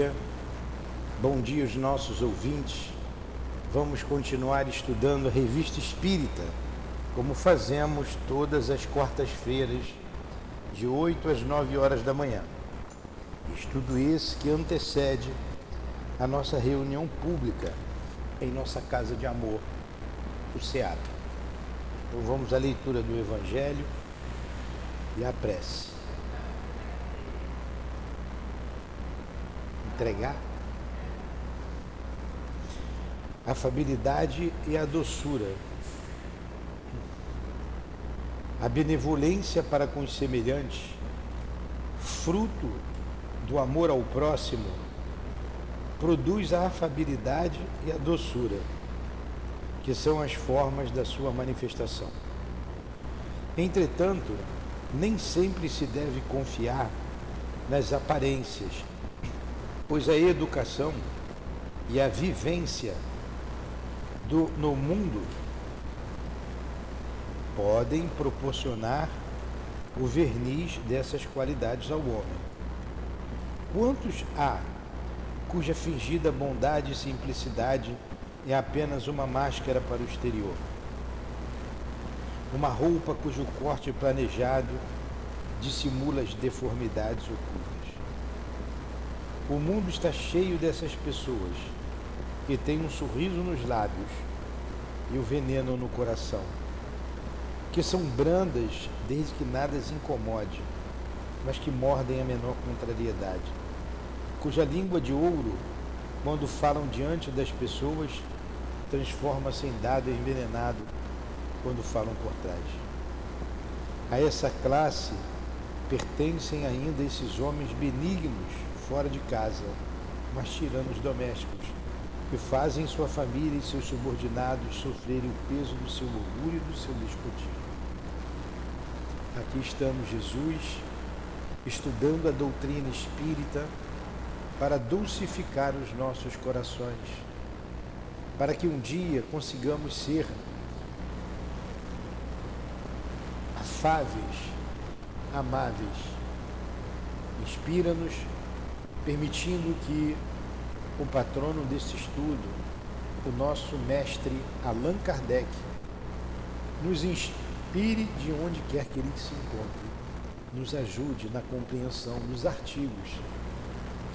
dia, bom dia aos nossos ouvintes. Vamos continuar estudando a Revista Espírita, como fazemos todas as quartas-feiras, de 8 às 9 horas da manhã. Estudo esse que antecede a nossa reunião pública em nossa casa de amor, o SEAP. Então vamos à leitura do Evangelho e à prece. Entregar a afabilidade e a doçura, a benevolência para com os semelhantes, fruto do amor ao próximo, produz a afabilidade e a doçura, que são as formas da sua manifestação. Entretanto, nem sempre se deve confiar nas aparências, pois a educação e a vivência do, no mundo podem proporcionar o verniz dessas qualidades ao homem. Quantos há cuja fingida bondade e simplicidade é apenas uma máscara para o exterior? Uma roupa cujo corte planejado dissimula as deformidades ocultas. O mundo está cheio dessas pessoas que têm um sorriso nos lábios e o veneno no coração, que são brandas desde que nada as incomode, mas que mordem a menor contrariedade, cuja língua de ouro, quando falam diante das pessoas, transforma-se em dado envenenado quando falam por trás. A essa classe pertencem ainda esses homens benignos fora de casa, mas tiranos domésticos, que fazem sua família e seus subordinados sofrerem o peso do seu orgulho e do seu despotismo. Aqui estamos, Jesus, estudando a doutrina espírita para dulcificar os nossos corações, para que um dia consigamos ser afáveis, amáveis. Inspira-nos, permitindo que o patrono desse estudo, o nosso mestre Allan Kardec, nos inspire de onde quer que ele se encontre, nos ajude na compreensão dos artigos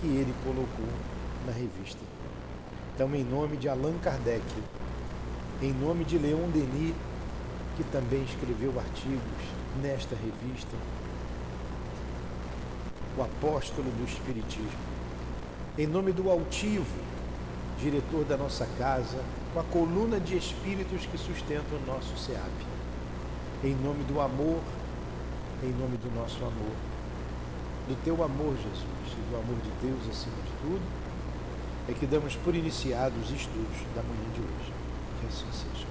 que ele colocou na revista. Então, em nome de Allan Kardec, em nome de Leon Denis, que também escreveu artigos nesta revista, o apóstolo do Espiritismo, em nome do altivo, diretor da nossa casa, com a coluna de espíritos que sustentam o nosso SEAP. Em nome do amor, em nome do nosso amor, do teu amor, Jesus, e do amor de Deus acima de tudo, é que damos por iniciados os estudos da manhã de hoje. Que assim seja.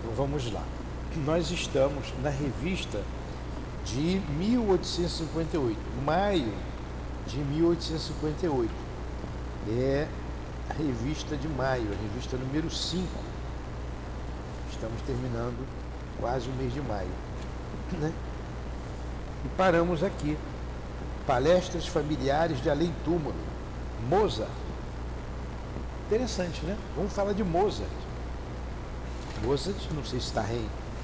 Então vamos lá. Nós estamos na revista de 1858, maio de 1858. É a revista de maio, a revista número 5. Estamos terminando quase o mês de maio. Né? E paramos aqui. Palestras familiares de além túmulo. Mozart. Interessante, né? Vamos falar de Mozart. Mozart, não sei se está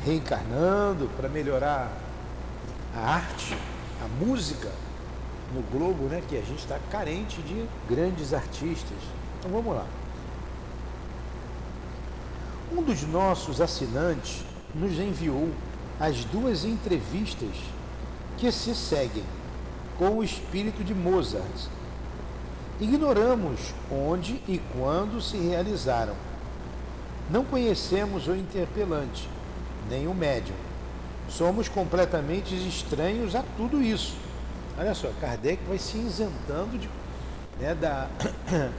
reencarnando para melhorar a arte, a música no globo, né, que a gente está carente de grandes artistas. Então vamos lá. Um dos nossos assinantes nos enviou as duas entrevistas que se seguem com o espírito de Mozart. Ignoramos onde e quando se realizaram. Não conhecemos o interpelante, nem o médium somos completamente estranhos a tudo isso. Olha só, Kardec vai se isentando de, né, da,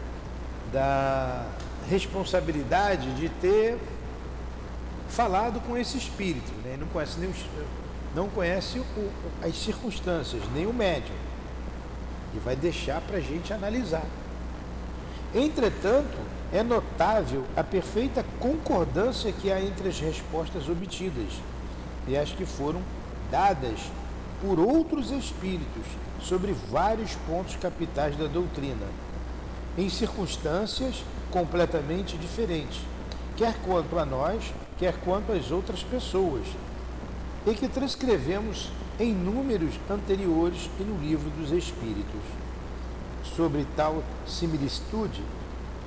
da responsabilidade de ter falado com esse espírito. Né? Não conhece, nem, não conhece o, as circunstâncias, nem o médium. E vai deixar para a gente analisar. Entretanto, é notável a perfeita concordância que há entre as respostas obtidas e as que foram dadas por outros espíritos sobre vários pontos capitais da doutrina, em circunstâncias completamente diferentes, quer quanto a nós, quer quanto às outras pessoas, e que transcrevemos em números anteriores e no livro dos Espíritos. Sobre tal similitude,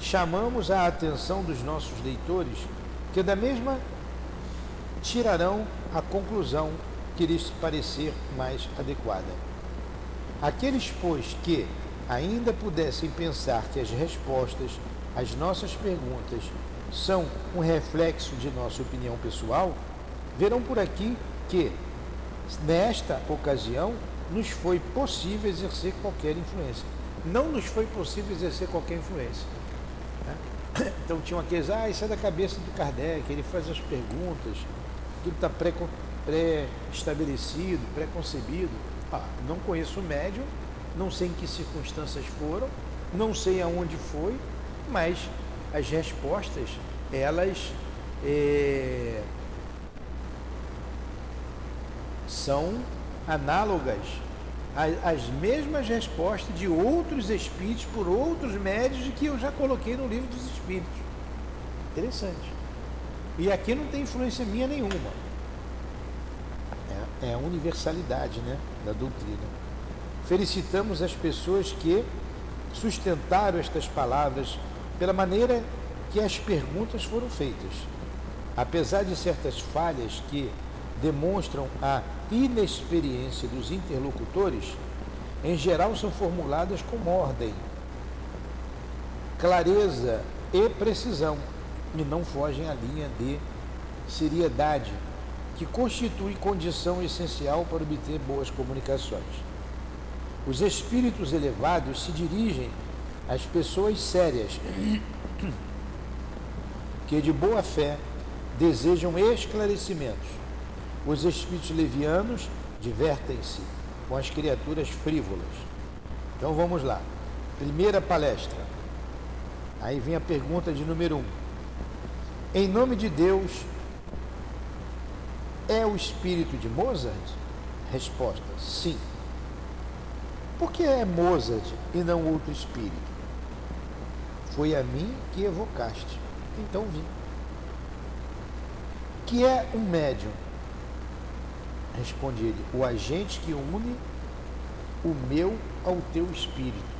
chamamos a atenção dos nossos leitores que da mesma tirarão a conclusão que lhes parecer mais adequada. Aqueles, pois, que ainda pudessem pensar que as respostas às nossas perguntas são um reflexo de nossa opinião pessoal, verão por aqui que, nesta ocasião, nos foi possível exercer qualquer influência. Não nos foi possível exercer qualquer influência. Né? Então tinham aqueles, ah, isso é da cabeça do Kardec, ele faz as perguntas, tudo está pré-estabelecido, pré-concebido. Ah, não conheço o médium, não sei em que circunstâncias foram, não sei aonde foi, mas as respostas, elas é, são análogas às mesmas respostas de outros espíritos por outros médios que eu já coloquei no livro dos espíritos. Interessante. E aqui não tem influência minha nenhuma. É, é a universalidade né, da doutrina. Felicitamos as pessoas que sustentaram estas palavras pela maneira que as perguntas foram feitas. Apesar de certas falhas que demonstram a inexperiência dos interlocutores, em geral são formuladas com ordem, clareza e precisão, e não fogem à linha de seriedade, que constitui condição essencial para obter boas comunicações. Os espíritos elevados se dirigem às pessoas sérias, que de boa fé desejam esclarecimentos os espíritos levianos divertem-se com as criaturas frívolas. Então vamos lá. Primeira palestra. Aí vem a pergunta de número um. Em nome de Deus, é o espírito de Mozart? Resposta: sim. Por que é Mozart e não outro espírito? Foi a mim que evocaste. Então vim. Que é um médium? Responde ele: O agente que une o meu ao teu espírito.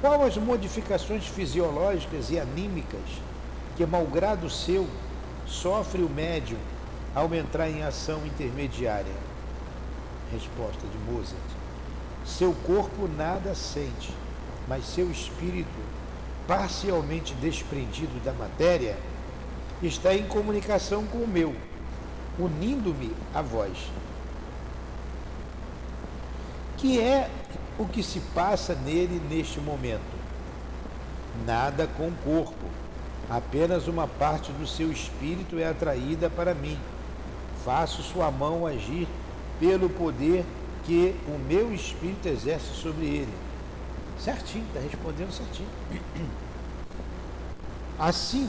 Qual as modificações fisiológicas e anímicas que, malgrado seu, sofre o médium ao entrar em ação intermediária? Resposta de Mozart: Seu corpo nada sente, mas seu espírito, parcialmente desprendido da matéria, está em comunicação com o meu unindo-me a vós. Que é o que se passa nele neste momento? Nada com o corpo, apenas uma parte do seu espírito é atraída para mim. Faço sua mão agir pelo poder que o meu espírito exerce sobre ele. Certinho, está respondendo certinho. Assim,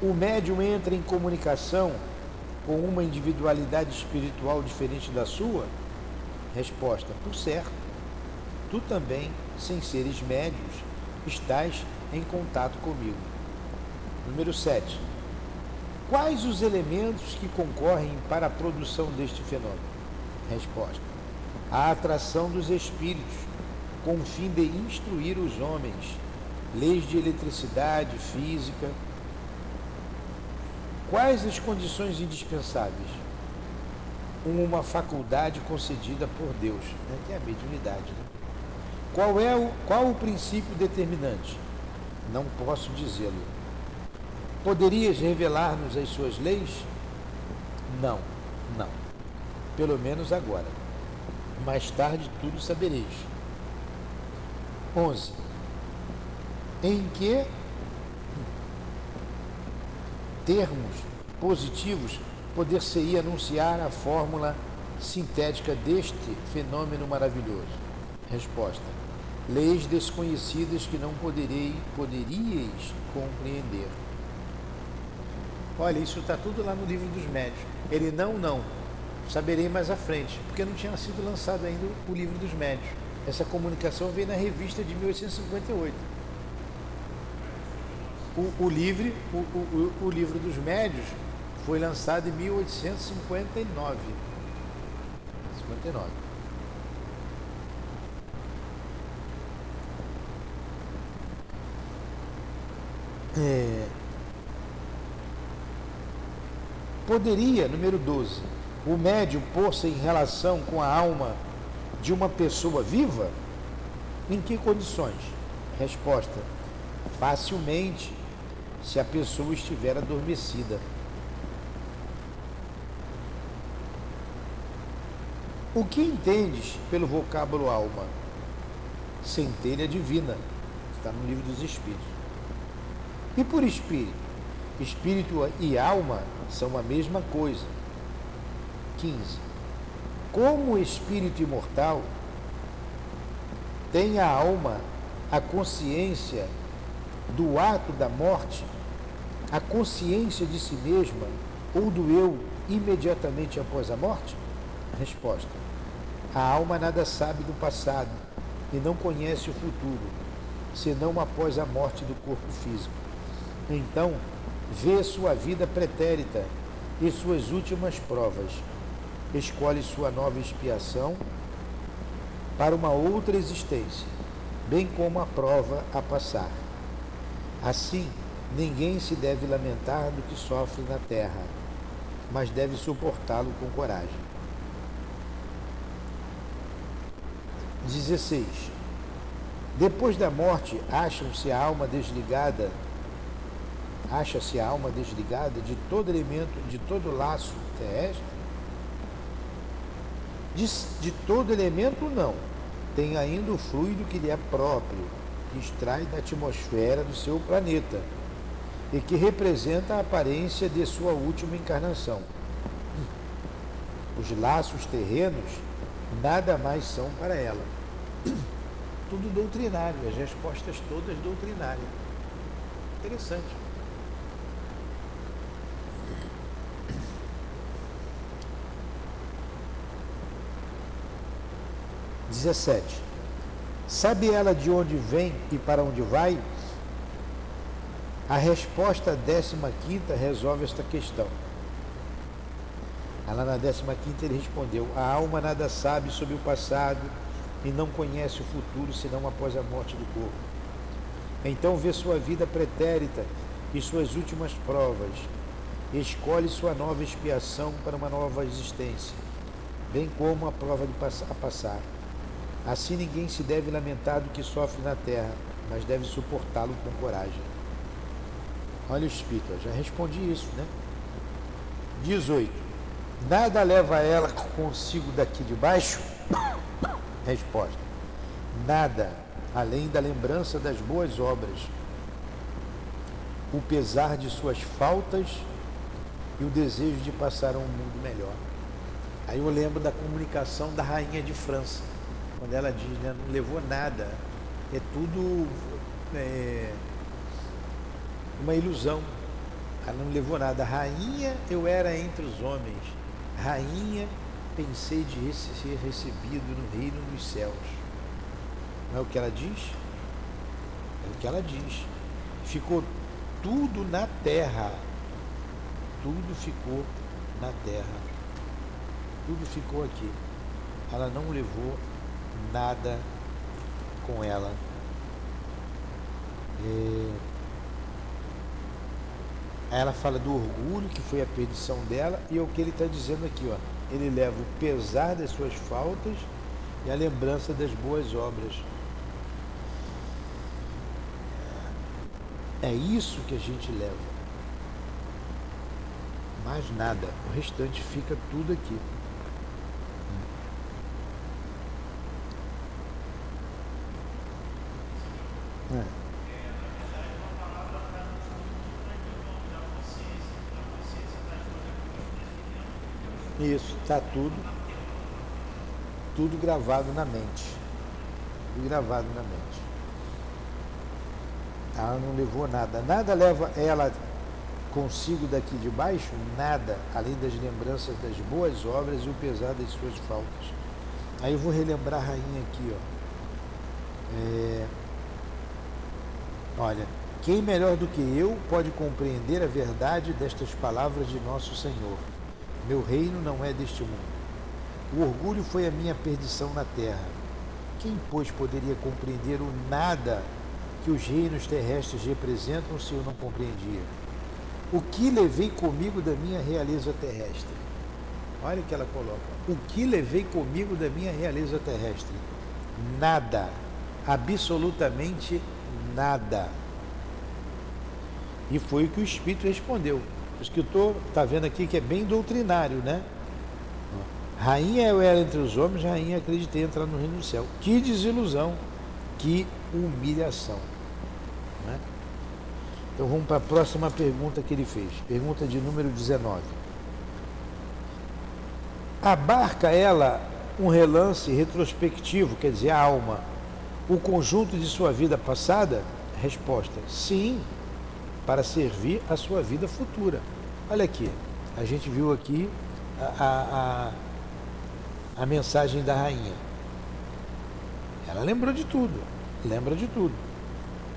o médium entra em comunicação com uma individualidade espiritual diferente da sua? Resposta: Por certo. Tu também, sem seres médios, estás em contato comigo. Número 7. Quais os elementos que concorrem para a produção deste fenômeno? Resposta: A atração dos espíritos, com o fim de instruir os homens, leis de eletricidade, física, Quais as condições indispensáveis? Uma faculdade concedida por Deus, né? que é a mediunidade. Né? Qual é o, qual o princípio determinante? Não posso dizê-lo. Poderias revelar-nos as suas leis? Não, não. Pelo menos agora. Mais tarde tudo sabereis. 11. Em que termos positivos, poder-se-ia anunciar a fórmula sintética deste fenômeno maravilhoso? Resposta: Leis desconhecidas que não poderei, poderíeis compreender. Olha, isso está tudo lá no livro dos médios. Ele não, não. Saberei mais à frente, porque não tinha sido lançado ainda o livro dos médios. Essa comunicação veio na revista de 1858. O, o, livre, o, o, o livro dos médios foi lançado em 1859. 59. É, poderia, número 12, o médium pôr-se em relação com a alma de uma pessoa viva? Em que condições? Resposta: facilmente, se a pessoa estiver adormecida. O que entendes pelo vocábulo alma? Centelha divina, está no livro dos Espíritos. E por espírito? Espírito e alma são a mesma coisa. 15. Como espírito imortal tem a alma a consciência do ato da morte, a consciência de si mesma ou do eu imediatamente após a morte? Resposta: A alma nada sabe do passado e não conhece o futuro, senão após a morte do corpo físico. Então, vê sua vida pretérita e suas últimas provas. Escolhe sua nova expiação para uma outra existência, bem como a prova a passar. Assim, ninguém se deve lamentar do que sofre na terra, mas deve suportá-lo com coragem. 16. Depois da morte, acham-se a alma desligada acha-se a alma desligada de todo elemento, de todo laço terrestre? De, de todo elemento, não. Tem ainda o fluido que lhe é próprio, extrai da atmosfera do seu planeta e que representa a aparência de sua última encarnação. Os laços terrenos nada mais são para ela. Tudo doutrinário, as respostas todas doutrinárias. Interessante. 17. Sabe ela de onde vem e para onde vai? A resposta 15 resolve esta questão. Lá na 15 ele respondeu: A alma nada sabe sobre o passado e não conhece o futuro senão após a morte do corpo. Então vê sua vida pretérita e suas últimas provas. Escolhe sua nova expiação para uma nova existência, bem como a prova de a passar. Assim ninguém se deve lamentar do que sofre na terra, mas deve suportá-lo com coragem. Olha o Espírito, já respondi isso, né? 18. Nada leva ela consigo daqui de baixo? Resposta. Nada, além da lembrança das boas obras, o pesar de suas faltas e o desejo de passar a um mundo melhor. Aí eu lembro da comunicação da rainha de França quando ela diz, né, não levou nada, é tudo é, uma ilusão. Ela não levou nada. Rainha eu era entre os homens, rainha pensei de ser recebido no reino dos céus. Não é o que ela diz? É o que ela diz. Ficou tudo na terra. Tudo ficou na terra. Tudo ficou aqui. Ela não levou nada com ela. É... Ela fala do orgulho, que foi a perdição dela, e é o que ele está dizendo aqui, ó. Ele leva o pesar das suas faltas e a lembrança das boas obras. É isso que a gente leva. Mais nada. O restante fica tudo aqui. É. Isso, está tudo, tudo gravado na mente. Tudo gravado na mente. Ela não levou nada. Nada leva ela consigo daqui de baixo nada, além das lembranças das boas obras e o pesar das suas faltas. Aí eu vou relembrar a rainha aqui, ó. É... Olha, quem melhor do que eu pode compreender a verdade destas palavras de nosso Senhor? Meu reino não é deste mundo. O orgulho foi a minha perdição na terra. Quem, pois, poderia compreender o nada que os reinos terrestres representam se eu não compreendia? O que levei comigo da minha realeza terrestre? Olha o que ela coloca. O que levei comigo da minha realeza terrestre? Nada. Absolutamente nada. E foi o que o Espírito respondeu. Escritor está vendo aqui que é bem doutrinário, né? Rainha eu era entre os homens, rainha acreditei entrar no reino do céu. Que desilusão, que humilhação. Né? Então vamos para a próxima pergunta que ele fez. Pergunta de número 19. Abarca ela um relance retrospectivo, quer dizer, a alma, o conjunto de sua vida passada? Resposta: sim, para servir a sua vida futura. Olha aqui, a gente viu aqui a, a a mensagem da rainha. Ela lembrou de tudo, lembra de tudo.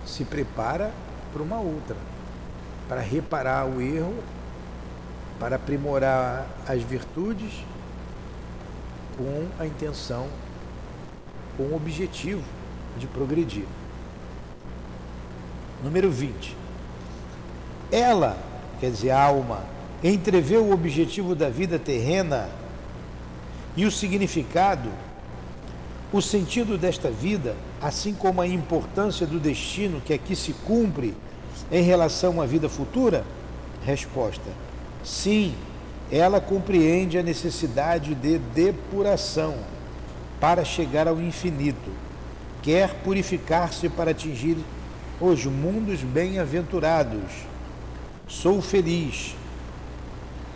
Se prepara para uma outra, para reparar o erro, para aprimorar as virtudes com a intenção, com o objetivo de progredir. Número 20. Ela, quer dizer, a alma, entreveu o objetivo da vida terrena e o significado, o sentido desta vida, assim como a importância do destino que aqui se cumpre em relação à vida futura? Resposta: sim, ela compreende a necessidade de depuração para chegar ao infinito. Quer purificar-se para atingir os mundos bem-aventurados. Sou feliz,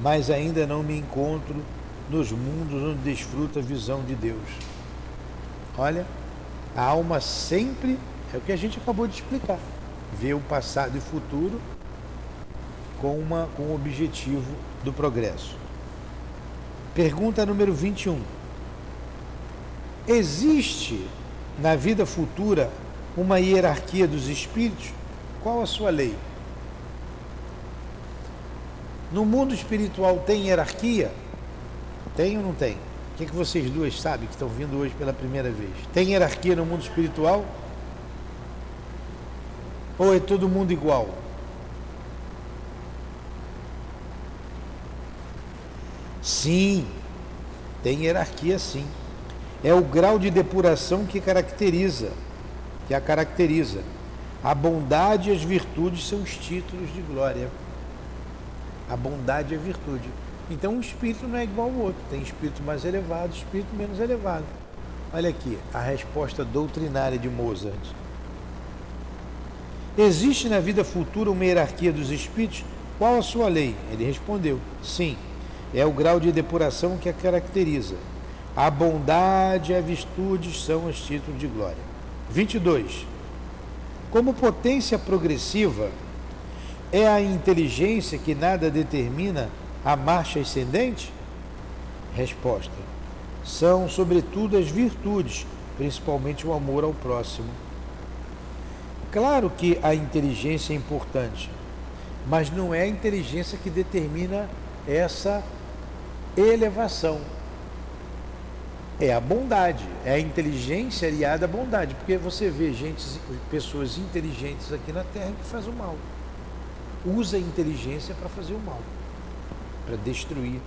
mas ainda não me encontro nos mundos onde desfruta a visão de Deus. Olha, a alma sempre é o que a gente acabou de explicar. Vê o passado e o futuro com, uma, com o objetivo do progresso. Pergunta número 21. Existe na vida futura uma hierarquia dos espíritos? Qual a sua lei? No mundo espiritual tem hierarquia? Tem ou não tem? O que, é que vocês duas sabem que estão vindo hoje pela primeira vez? Tem hierarquia no mundo espiritual? Ou é todo mundo igual? Sim, tem hierarquia sim. É o grau de depuração que caracteriza, que a caracteriza. A bondade e as virtudes são os títulos de glória. A bondade é virtude. Então um espírito não é igual ao outro. Tem espírito mais elevado, espírito menos elevado. Olha aqui a resposta doutrinária de Mozart. Existe na vida futura uma hierarquia dos espíritos? Qual a sua lei? Ele respondeu: sim, é o grau de depuração que a caracteriza. A bondade e a virtude são os títulos de glória. 22. Como potência progressiva, é a inteligência que nada determina a marcha ascendente? Resposta: são, sobretudo, as virtudes, principalmente o amor ao próximo. Claro que a inteligência é importante, mas não é a inteligência que determina essa elevação. É a bondade, é a inteligência aliada à bondade, porque você vê gente, pessoas inteligentes aqui na Terra que fazem o mal. Usa a inteligência para fazer o mal para destruir.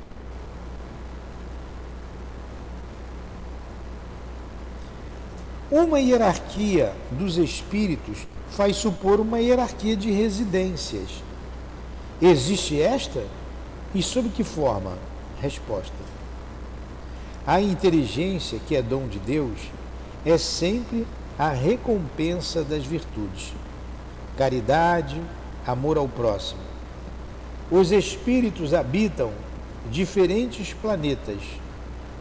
Uma hierarquia dos espíritos faz supor uma hierarquia de residências. Existe esta? E sob que forma? Resposta. A inteligência, que é dom de Deus, é sempre a recompensa das virtudes. Caridade, amor ao próximo os espíritos habitam diferentes planetas,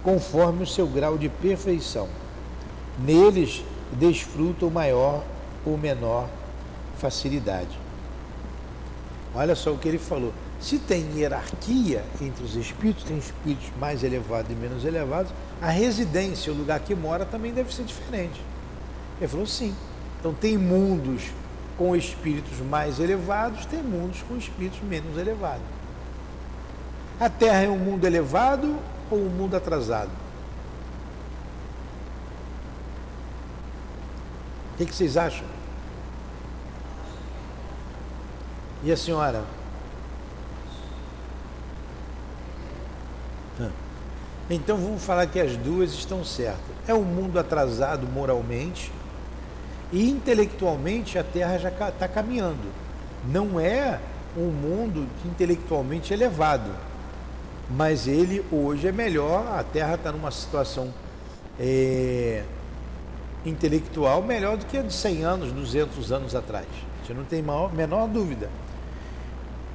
conforme o seu grau de perfeição. Neles desfrutam maior ou menor facilidade. Olha só o que ele falou. Se tem hierarquia entre os espíritos, tem espíritos mais elevados e menos elevados, a residência, o lugar que mora, também deve ser diferente. Ele falou sim. Então tem mundos com espíritos mais elevados, tem mundos com espíritos menos elevados. A Terra é um mundo elevado ou um mundo atrasado? O que, que vocês acham? E a senhora? Então vamos falar que as duas estão certas. É um mundo atrasado moralmente e intelectualmente a Terra já está caminhando. Não é um mundo intelectualmente elevado, mas ele hoje é melhor. A Terra está numa situação é, intelectual melhor do que a de 100 anos, 200 anos atrás. Você não tem maior, menor dúvida.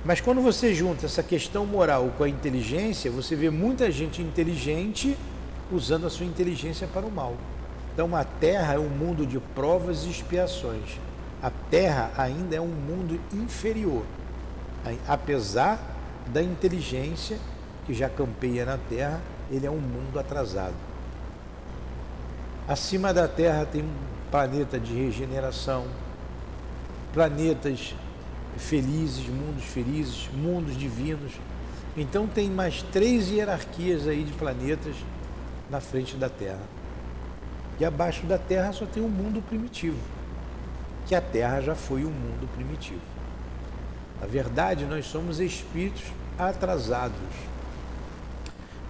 Mas quando você junta essa questão moral com a inteligência, você vê muita gente inteligente usando a sua inteligência para o mal. Então a Terra é um mundo de provas e expiações. A Terra ainda é um mundo inferior, apesar da inteligência que já campeia na Terra, ele é um mundo atrasado. Acima da Terra tem um planeta de regeneração, planetas felizes, mundos felizes, mundos divinos. Então tem mais três hierarquias aí de planetas na frente da Terra. E abaixo da Terra só tem o um mundo primitivo, que a Terra já foi um mundo primitivo. Na verdade, nós somos espíritos atrasados.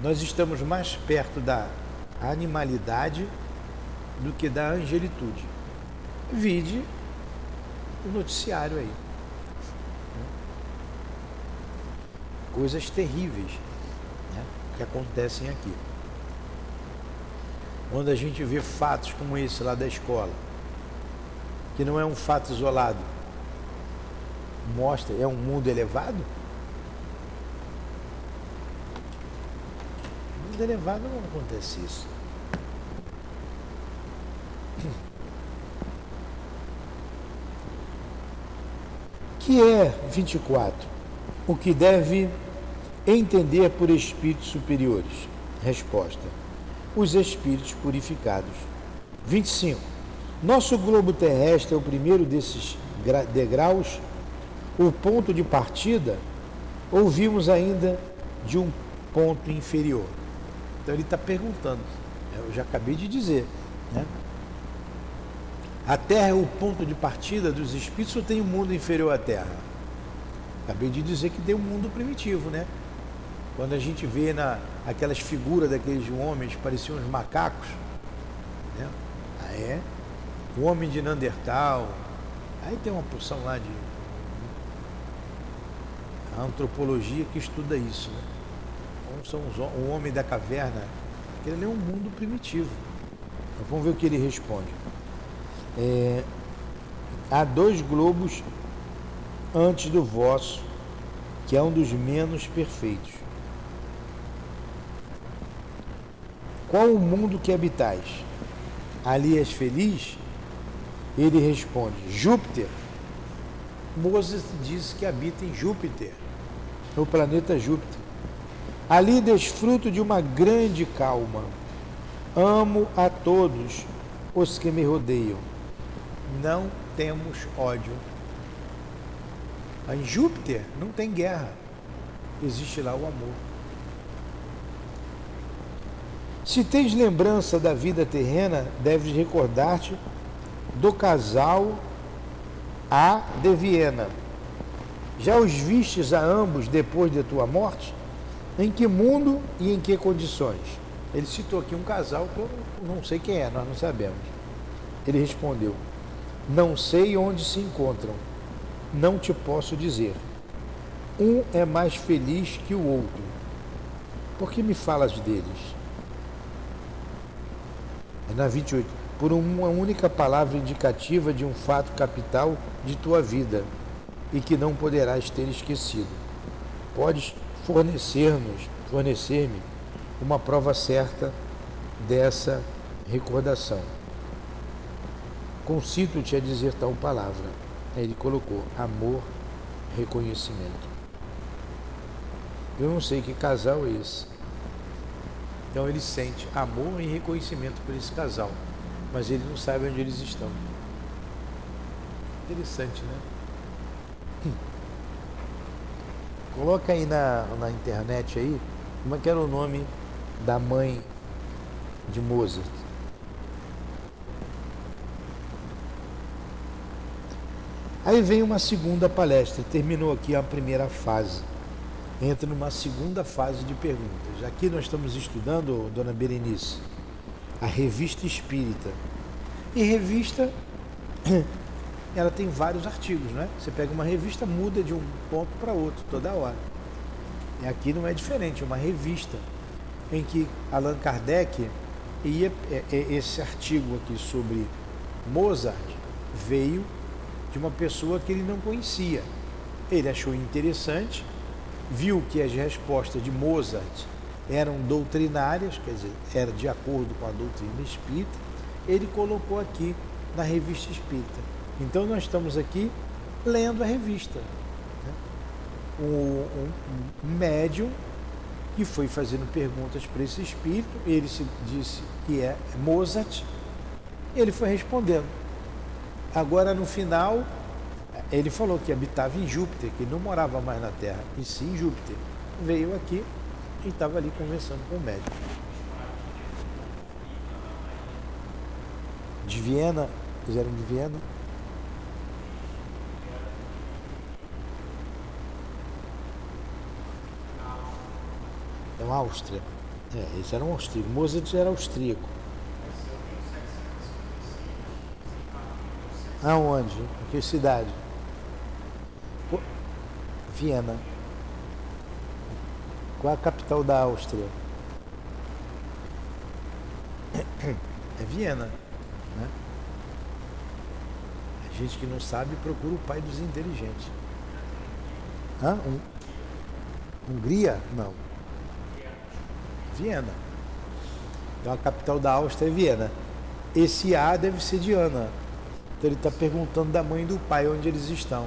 Nós estamos mais perto da animalidade do que da angelitude. Vide o noticiário aí. coisas terríveis né, que acontecem aqui. Quando a gente vê fatos como esse lá da escola, que não é um fato isolado, mostra, é um mundo elevado? No mundo elevado não acontece isso. Que é 24? O que deve Entender por espíritos superiores. Resposta: os espíritos purificados. 25. Nosso globo terrestre é o primeiro desses degraus, o ponto de partida, ou vimos ainda de um ponto inferior? Então ele está perguntando. Eu já acabei de dizer. Né? A Terra é o ponto de partida dos espíritos ou tem um mundo inferior à Terra? Acabei de dizer que tem um mundo primitivo, né? Quando a gente vê na, aquelas figuras daqueles homens, pareciam uns macacos. Né? Ah, é? O homem de Neandertal. Aí tem uma porção lá de a antropologia que estuda isso. Né? Como são os, o homem da caverna. Ele é um mundo primitivo. Vamos ver o que ele responde. É, há dois globos antes do vosso, que é um dos menos perfeitos. Qual o mundo que habitais? Ali és feliz? Ele responde: Júpiter. Moses diz que habita em Júpiter, no planeta Júpiter. Ali desfruto de uma grande calma. Amo a todos os que me rodeiam. Não temos ódio. Em Júpiter não tem guerra. Existe lá o amor. Se tens lembrança da vida terrena, deves recordar-te do casal A de Viena. Já os vistes a ambos depois de tua morte? Em que mundo e em que condições? Ele citou aqui um casal que eu não sei quem é, nós não sabemos. Ele respondeu: Não sei onde se encontram, não te posso dizer. Um é mais feliz que o outro. Por que me falas deles? É na 28. Por uma única palavra indicativa de um fato capital de tua vida e que não poderás ter esquecido. Podes fornecer-nos, fornecer-me uma prova certa dessa recordação. Concito-te a dizer tal palavra. Aí ele colocou amor reconhecimento. Eu não sei que casal é esse. Então ele sente amor e reconhecimento por esse casal, mas ele não sabe onde eles estão. Interessante, né? Hum. Coloca aí na, na internet aí, como é que era o nome da mãe de Mozart? Aí vem uma segunda palestra, terminou aqui a primeira fase. Entra numa segunda fase de perguntas. Aqui nós estamos estudando, dona Berenice, a revista espírita. E revista, ela tem vários artigos, né? Você pega uma revista, muda de um ponto para outro toda hora. E aqui não é diferente, é uma revista em que Allan Kardec ia, é, é, esse artigo aqui sobre Mozart veio de uma pessoa que ele não conhecia. Ele achou interessante, viu que as respostas de Mozart eram doutrinárias, quer dizer, era de acordo com a doutrina espírita, ele colocou aqui na revista espírita. Então nós estamos aqui lendo a revista. Né? Um, um, um médium que foi fazendo perguntas para esse espírito, ele se disse que é Mozart, ele foi respondendo. Agora, no final, ele falou que habitava em Júpiter, que não morava mais na Terra, e sim em Júpiter. Veio aqui e estava ali conversando com o médico. De Viena, eles eram de Viena. Então, Áustria. É, eles eram austríacos. Mozart era austríaco. Aonde? Em que cidade? Viena. Qual a capital da Áustria? É Viena. Né? A gente que não sabe procura o pai dos inteligentes. Hã? Hungria? Não. Viena. Então a capital da Áustria é Viena. Esse A deve ser de Ana. Então ele está perguntando da mãe e do pai onde eles estão.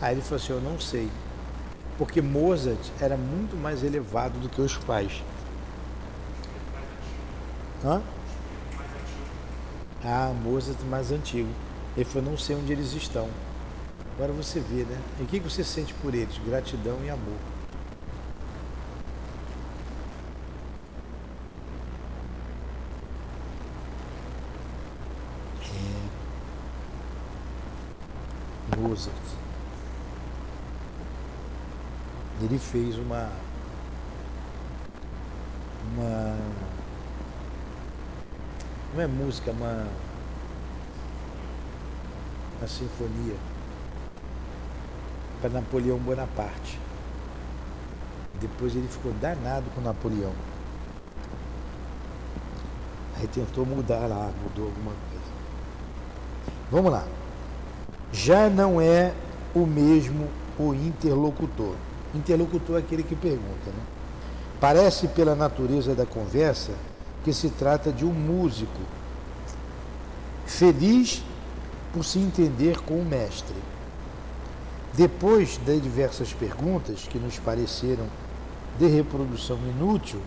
Aí ele falou assim, eu não sei. Porque Mozart era muito mais elevado do que os pais. Hã? Ah, Mozart mais antigo. Ele falou, não sei onde eles estão. Agora você vê, né? E o que você sente por eles? Gratidão e amor. Mozart. Ele fez uma uma não é música, uma uma sinfonia para Napoleão Bonaparte. Depois ele ficou danado com Napoleão. Aí tentou mudar lá, mudou alguma coisa. Vamos lá já não é o mesmo o interlocutor. Interlocutor é aquele que pergunta, né? Parece pela natureza da conversa que se trata de um músico feliz por se entender com o mestre. Depois das diversas perguntas que nos pareceram de reprodução inútil,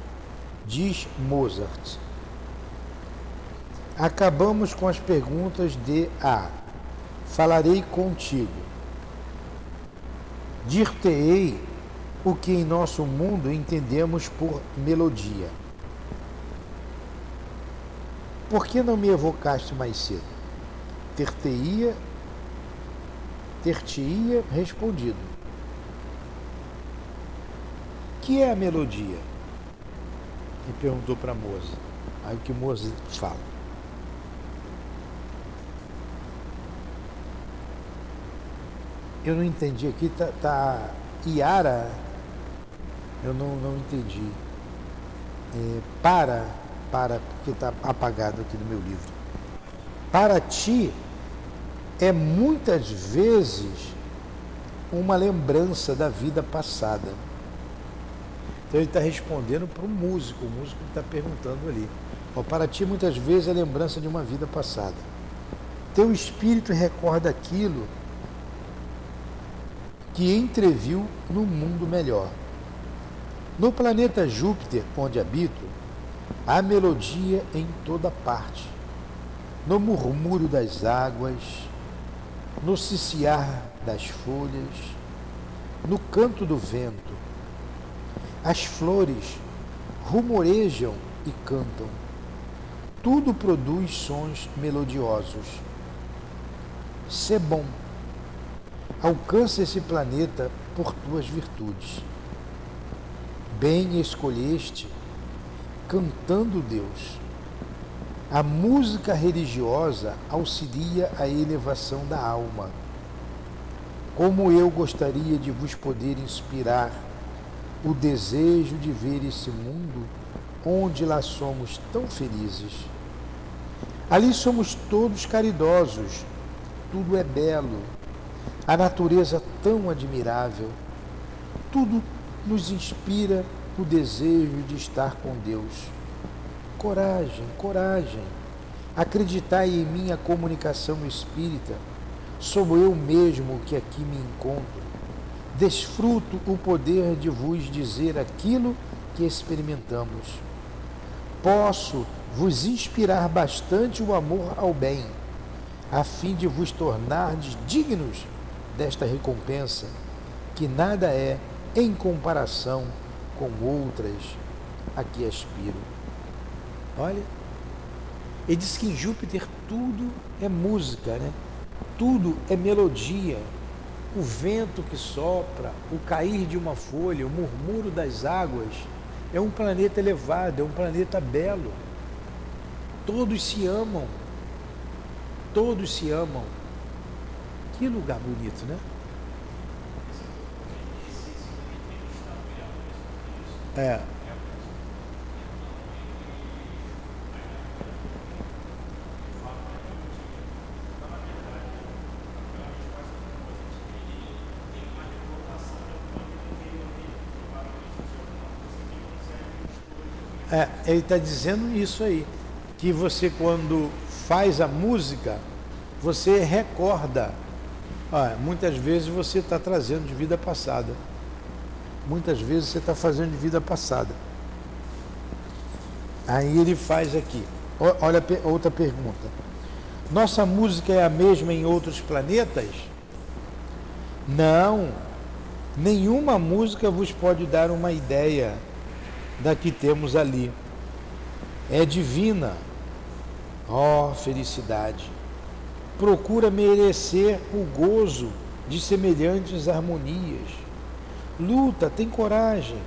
diz Mozart. Acabamos com as perguntas de A falarei contigo. Dir-te-ei o que em nosso mundo entendemos por melodia. Por que não me evocaste mais cedo? Ter-te-ia, ter-te-ia respondido. Que é a melodia? E perguntou para a moça. Aí o que Moza fala? eu não entendi aqui, tá, tá Iara, eu não, não entendi. É, para, para, porque está apagado aqui no meu livro. Para ti é muitas vezes uma lembrança da vida passada. Então ele está respondendo para o músico, o músico está perguntando ali. Para ti muitas vezes é lembrança de uma vida passada. Teu espírito recorda aquilo que entreviu no mundo melhor. No planeta Júpiter, onde habito, há melodia em toda parte. No murmúrio das águas, no ciciar das folhas, no canto do vento. As flores rumorejam e cantam. Tudo produz sons melodiosos. Sê bom Alcança esse planeta por tuas virtudes. Bem escolheste, cantando Deus. A música religiosa auxilia a elevação da alma. Como eu gostaria de vos poder inspirar o desejo de ver esse mundo onde lá somos tão felizes. Ali somos todos caridosos, tudo é belo, a natureza tão admirável. Tudo nos inspira o desejo de estar com Deus. Coragem, coragem. Acreditai em minha comunicação espírita. Sou eu mesmo que aqui me encontro. Desfruto o poder de vos dizer aquilo que experimentamos. Posso vos inspirar bastante o amor ao bem, a fim de vos tornar dignos desta recompensa, que nada é em comparação com outras a que aspiro. Olha, ele diz que em Júpiter tudo é música, né? tudo é melodia. O vento que sopra, o cair de uma folha, o murmúrio das águas. É um planeta elevado, é um planeta belo. Todos se amam. Todos se amam. Que lugar bonito, né? É. É, ele está dizendo isso aí, que você quando faz a música, você recorda ah, muitas vezes você está trazendo de vida passada. Muitas vezes você está fazendo de vida passada. Aí ele faz aqui. Olha outra pergunta. Nossa música é a mesma em outros planetas? Não. Nenhuma música vos pode dar uma ideia da que temos ali. É divina. Ó, oh, felicidade procura merecer o gozo de semelhantes harmonias. Luta, tem coragem.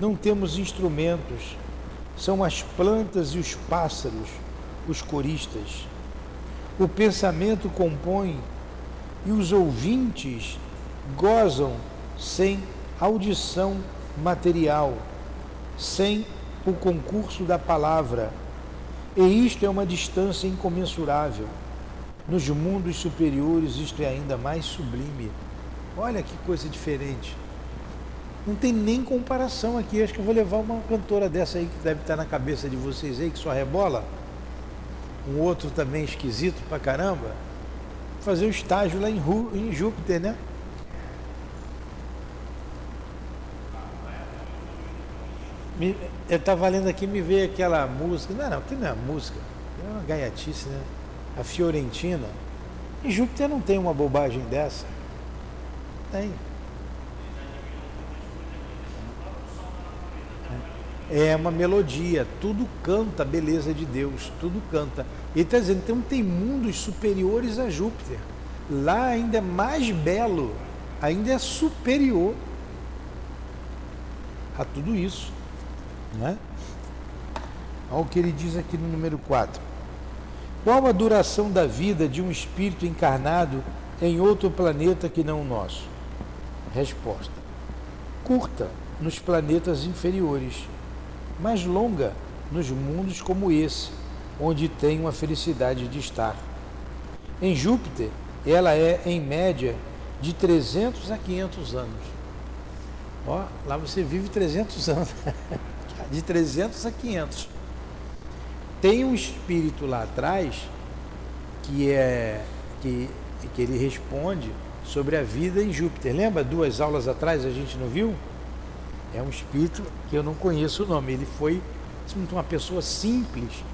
Não temos instrumentos. São as plantas e os pássaros, os coristas. O pensamento compõe e os ouvintes gozam sem audição material, sem o concurso da palavra. E isto é uma distância incomensurável. Nos mundos superiores isto é ainda mais sublime. Olha que coisa diferente. Não tem nem comparação aqui. Acho que eu vou levar uma cantora dessa aí que deve estar na cabeça de vocês aí, que só rebola. Um outro também esquisito pra caramba. Fazer o um estágio lá em, Ru, em Júpiter, né? Me, eu estava lendo aqui me veio aquela música. Não, não, aqui não é música. É uma gaiatice, né? a Fiorentina. Em Júpiter não tem uma bobagem dessa. Tem. É uma melodia, tudo canta a beleza de Deus, tudo canta. Ele está dizendo, então tem mundos superiores a Júpiter. Lá ainda é mais belo, ainda é superior a tudo isso. Não é? Olha o que ele diz aqui no número 4. Qual a duração da vida de um espírito encarnado em outro planeta que não o nosso? Resposta: curta nos planetas inferiores, mas longa nos mundos como esse, onde tem a felicidade de estar. Em Júpiter, ela é, em média, de 300 a 500 anos. Ó, lá você vive 300 anos. de 300 a 500 tem um espírito lá atrás que é que, que ele responde sobre a vida em Júpiter. Lembra duas aulas atrás a gente não viu? É um espírito que eu não conheço o nome. Ele foi uma pessoa simples,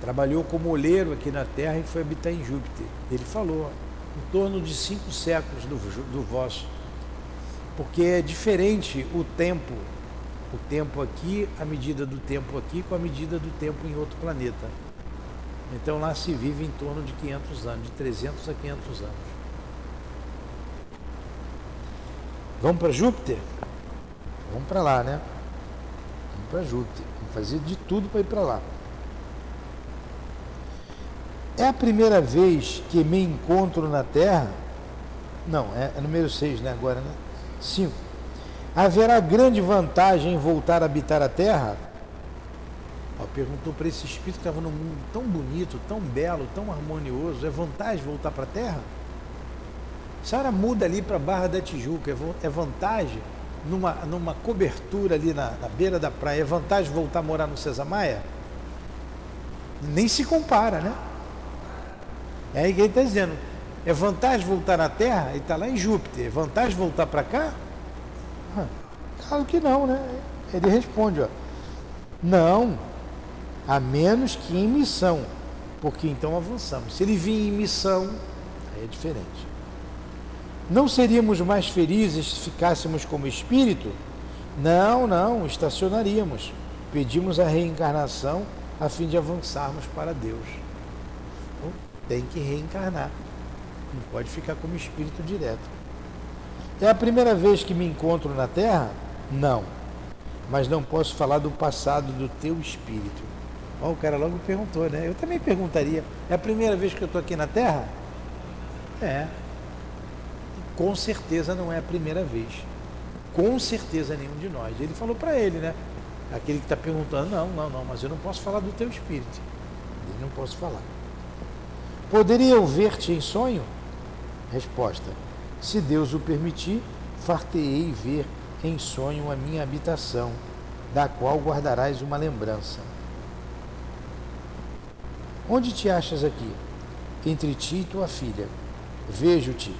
trabalhou como oleiro aqui na Terra e foi habitar em Júpiter. Ele falou em torno de cinco séculos do, do vosso, porque é diferente o tempo, o tempo aqui, a medida do tempo aqui com a medida do tempo em outro planeta. Então lá se vive em torno de 500 anos, de 300 a 500 anos. Vamos para Júpiter? Vamos para lá, né? Vamos para Júpiter. Vamos fazer de tudo para ir para lá. É a primeira vez que me encontro na Terra? Não, é, é número 6, né? Agora, né? 5. Haverá grande vantagem em voltar a habitar a Terra? Ó, perguntou para esse espírito que estava num mundo tão bonito, tão belo, tão harmonioso. É vantagem voltar para a Terra? A senhora muda ali para Barra da Tijuca, é, é vantagem numa, numa cobertura ali na, na, beira da praia, é vantagem voltar a morar no César Maia? Nem se compara, né? É aí que ele está dizendo, é vantagem voltar na Terra? Ele está lá em Júpiter, é vantagem voltar para cá? Claro que não, né? Ele responde, ó, não, a menos que em missão, porque então avançamos. Se ele vir em missão, aí é diferente. Não seríamos mais felizes se ficássemos como espírito? Não, não, estacionaríamos. Pedimos a reencarnação a fim de avançarmos para Deus. Então, tem que reencarnar. Não pode ficar como espírito direto. É a primeira vez que me encontro na Terra? Não. Mas não posso falar do passado do teu espírito. Oh, o cara logo perguntou, né? Eu também perguntaria. É a primeira vez que eu estou aqui na Terra? É com certeza não é a primeira vez. Com certeza nenhum de nós. Ele falou para ele, né? Aquele que está perguntando, não, não, não, mas eu não posso falar do teu espírito. Ele não posso falar. Poderia eu ver-te em sonho? Resposta: Se Deus o permitir, fartei ver em sonho a minha habitação, da qual guardarás uma lembrança. Onde te achas aqui? Entre ti e tua filha. Vejo-te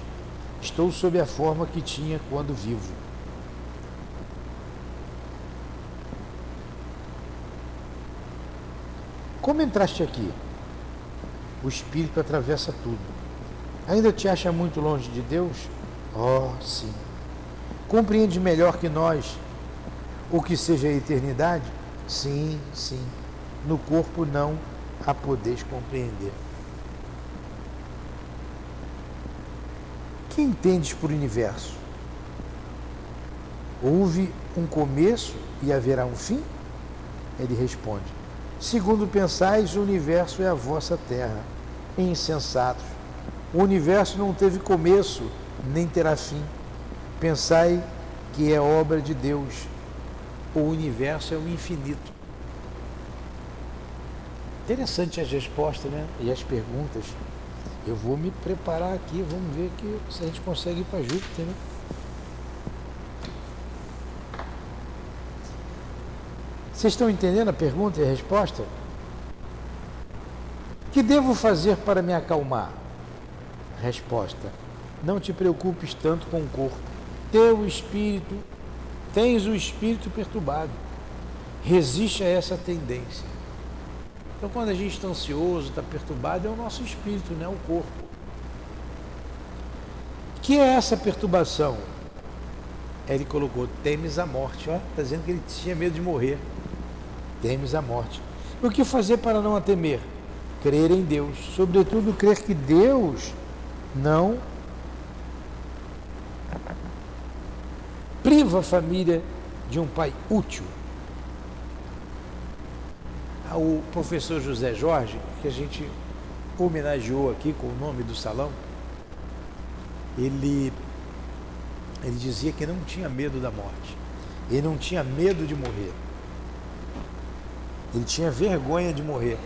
Estou sob a forma que tinha quando vivo. Como entraste aqui? O Espírito atravessa tudo. Ainda te acha muito longe de Deus? Oh, sim. Compreende melhor que nós o que seja a eternidade? Sim, sim. No corpo não a podeis compreender. Que entendes por universo? Houve um começo e haverá um fim? Ele responde: Segundo pensais, o universo é a vossa terra. Insensatos. O universo não teve começo, nem terá fim. Pensai que é obra de Deus. O universo é o infinito. Interessante as respostas né? e as perguntas. Eu vou me preparar aqui, vamos ver que, se a gente consegue ir para Júpiter, né? Vocês estão entendendo a pergunta e a resposta? O que devo fazer para me acalmar? Resposta: Não te preocupes tanto com o corpo. Teu espírito, tens o espírito perturbado. Resiste a essa tendência. Então, quando a gente está ansioso, está perturbado, é o nosso espírito, não é o corpo. que é essa perturbação? Ele colocou: temes a morte. Está dizendo que ele tinha medo de morrer. Temes a morte. O que fazer para não a temer? Crer em Deus. Sobretudo, crer que Deus não priva a família de um pai útil o professor José Jorge, que a gente homenageou aqui com o nome do salão, ele, ele dizia que não tinha medo da morte. Ele não tinha medo de morrer. Ele tinha vergonha de morrer.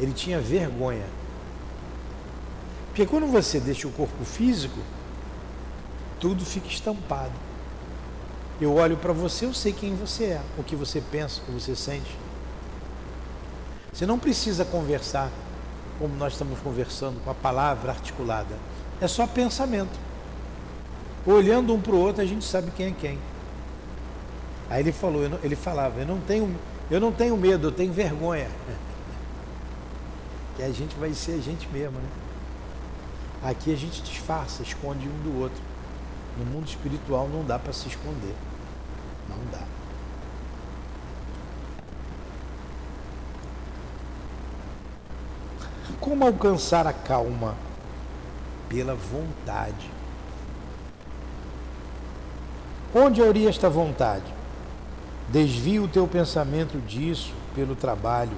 Ele tinha vergonha. Porque quando você deixa o corpo físico, tudo fica estampado. Eu olho para você, eu sei quem você é, o que você pensa, o que você sente. Você não precisa conversar como nós estamos conversando com a palavra articulada. É só pensamento. Olhando um para o outro, a gente sabe quem é quem. Aí ele falou, ele falava, eu não tenho, eu não tenho medo, eu tenho vergonha. Que a gente vai ser a gente mesmo, né? Aqui a gente disfarça, esconde um do outro. No mundo espiritual não dá para se esconder. Não dá. Como alcançar a calma? Pela vontade. Onde auria esta vontade? Desvia o teu pensamento disso pelo trabalho.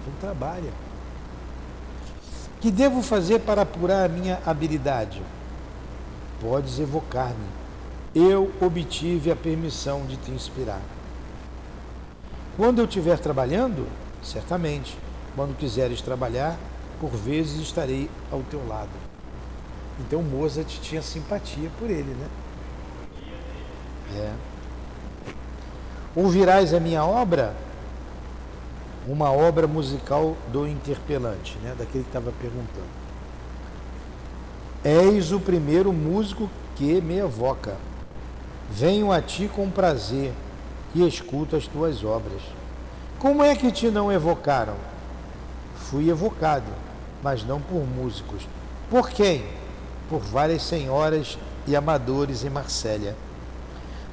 Então trabalha. Que devo fazer para apurar a minha habilidade? Podes evocar-me. Eu obtive a permissão de te inspirar. Quando eu estiver trabalhando, certamente. Quando quiseres trabalhar, por vezes estarei ao teu lado. Então Mozart tinha simpatia por ele, né? É. Ouvirás a minha obra? Uma obra musical do interpelante, né? daquele que estava perguntando. És o primeiro músico que me evoca. Venho a ti com prazer e escuto as tuas obras. Como é que te não evocaram? Fui evocado, mas não por músicos. Por quem? Por várias senhoras e amadores em Marsella.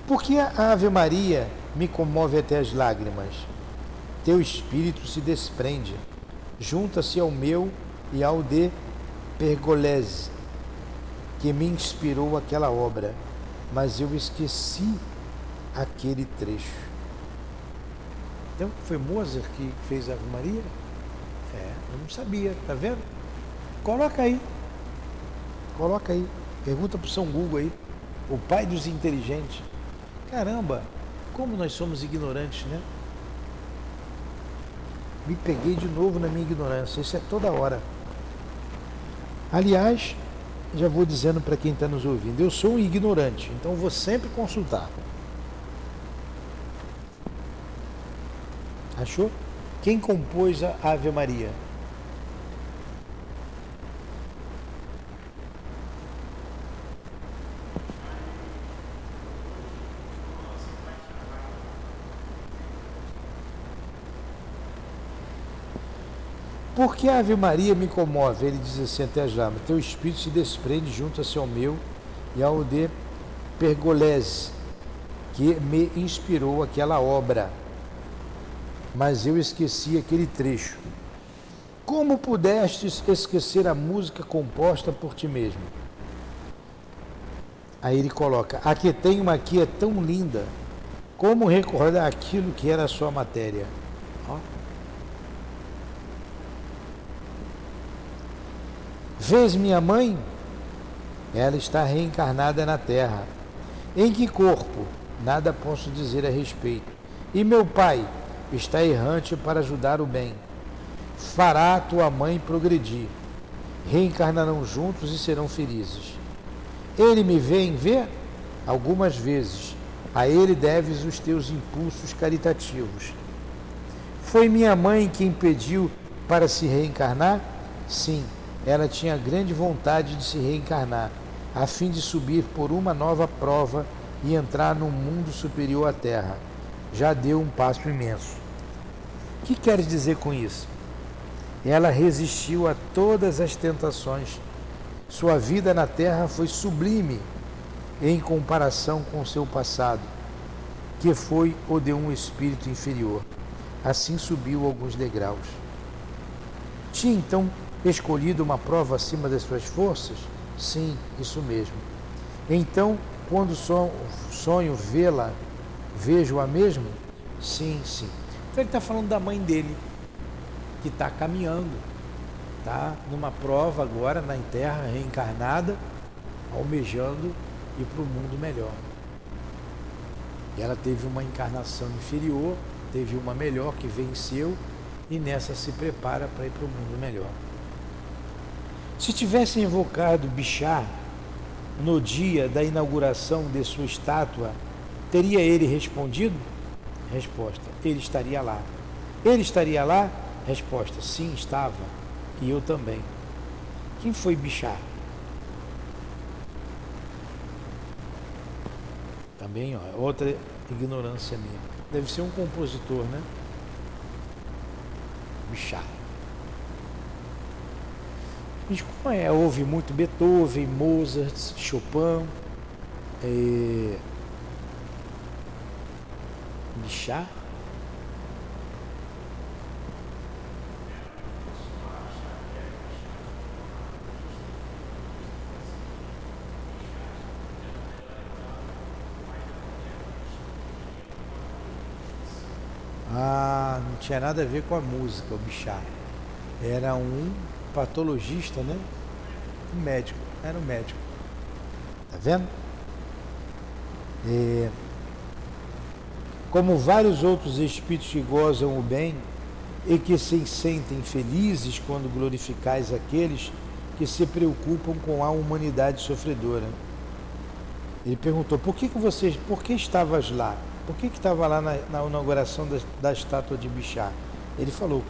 Porque a Ave Maria me comove até as lágrimas. Teu espírito se desprende, junta-se ao meu e ao de Pergolese, que me inspirou aquela obra, mas eu esqueci aquele trecho. Então, foi Mozart que fez a Ave Maria? É, eu não sabia, tá vendo? Coloca aí. Coloca aí. Pergunta para o São Google aí. O pai dos inteligentes. Caramba, como nós somos ignorantes, né? Me peguei de novo na minha ignorância. Isso é toda hora. Aliás, já vou dizendo para quem está nos ouvindo, eu sou um ignorante, então vou sempre consultar. Achou? Quem compôs a Ave Maria? Porque a Ave Maria me comove, ele diz assim até já, teu espírito se desprende junto-se ao meu e ao de Pergolese, que me inspirou aquela obra. Mas eu esqueci aquele trecho. Como pudestes esquecer a música composta por ti mesmo? Aí ele coloca: A que tenho aqui é tão linda, como recordar aquilo que era a sua matéria? Ó. Vês minha mãe? Ela está reencarnada na terra. Em que corpo? Nada posso dizer a respeito. E meu pai? Está errante para ajudar o bem. Fará tua mãe progredir. Reencarnarão juntos e serão felizes. Ele me vê em ver? Algumas vezes. A ele deves os teus impulsos caritativos. Foi minha mãe que impediu para se reencarnar? Sim ela tinha grande vontade de se reencarnar, a fim de subir por uma nova prova e entrar num mundo superior à Terra. Já deu um passo imenso. O que quer dizer com isso? Ela resistiu a todas as tentações. Sua vida na Terra foi sublime em comparação com seu passado, que foi o de um espírito inferior. Assim subiu alguns degraus. Tinha então escolhido uma prova acima das suas forças? Sim, isso mesmo. Então, quando sonho vê-la, vejo-a mesmo? Sim, sim. Então ele está falando da mãe dele, que está caminhando, está numa prova agora na Terra, reencarnada, almejando ir para o mundo melhor. E ela teve uma encarnação inferior, teve uma melhor que venceu e nessa se prepara para ir para o mundo melhor. Se tivessem invocado Bichar no dia da inauguração de sua estátua, teria ele respondido? Resposta: Ele estaria lá. Ele estaria lá? Resposta: Sim, estava. E eu também. Quem foi Bichar? Também, ó, é outra ignorância minha. Deve ser um compositor, né? Bichar. Como é? Houve muito Beethoven, Mozart, Chopin, é... Bichar. Ah, não tinha nada a ver com a música, o Bichar. Era um patologista, né? Um médico, era um médico. Tá vendo? E, como vários outros espíritos que gozam o bem e que se sentem felizes quando glorificais aqueles que se preocupam com a humanidade sofredora. Ele perguntou: por que, que vocês, por que estavas lá? Por que, que estava lá na, na inauguração da, da estátua de Bichá? Ele falou: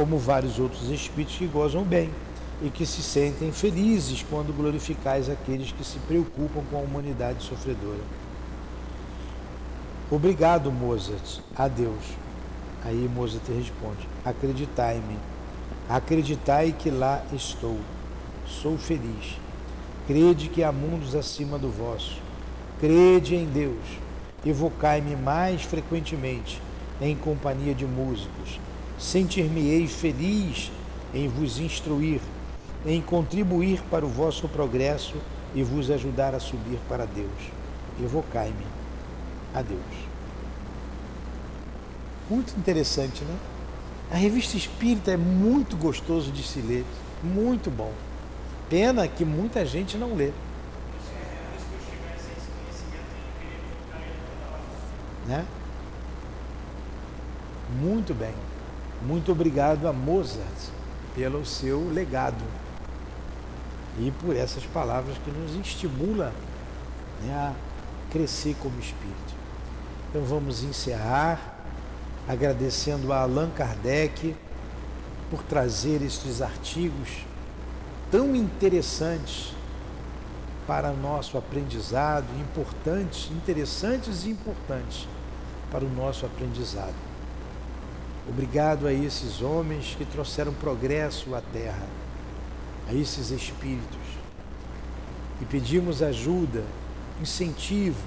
como vários outros espíritos que gozam bem e que se sentem felizes quando glorificais aqueles que se preocupam com a humanidade sofredora. Obrigado, Mozart, a Deus. Aí Mozart responde: Acreditai-me, acreditai que lá estou, sou feliz. Crede que há mundos acima do vosso. Crede em Deus. Evocai-me mais frequentemente em companhia de músicos sentir-me-ei feliz em vos instruir, em contribuir para o vosso progresso e vos ajudar a subir para Deus. Evocai-me a Deus. Muito interessante, né? A revista espírita é muito gostoso de se ler, muito bom. Pena que muita gente não lê. Né? Muito bem. Muito obrigado a Mozart pelo seu legado e por essas palavras que nos estimula né, a crescer como espírito. Então vamos encerrar agradecendo a Allan Kardec por trazer estes artigos tão interessantes para o nosso aprendizado, importantes, interessantes e importantes para o nosso aprendizado. Obrigado a esses homens que trouxeram progresso à terra, a esses espíritos. E pedimos ajuda, incentivo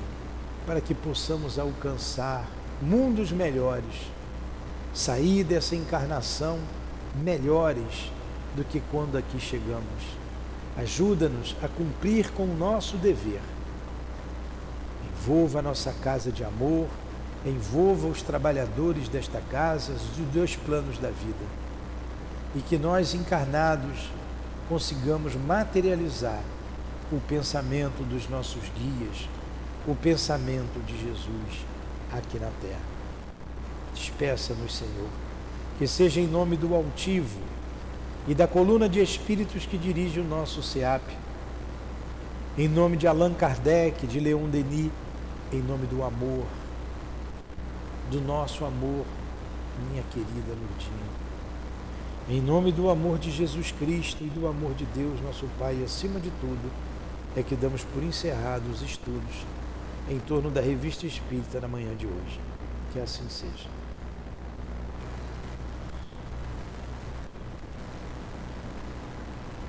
para que possamos alcançar mundos melhores, sair dessa encarnação melhores do que quando aqui chegamos. Ajuda-nos a cumprir com o nosso dever. Envolva a nossa casa de amor, envolva os trabalhadores desta casa, os dois planos da vida. E que nós encarnados consigamos materializar o pensamento dos nossos guias, o pensamento de Jesus aqui na terra. Despeça-nos, Senhor, que seja em nome do altivo e da coluna de espíritos que dirige o nosso SEAP, em nome de Allan Kardec, de Leon Denis, em nome do amor, do nosso amor, minha querida Lourdinha. Em nome do amor de Jesus Cristo e do amor de Deus, nosso Pai, acima de tudo, é que damos por encerrados os estudos em torno da revista espírita na manhã de hoje. Que assim seja.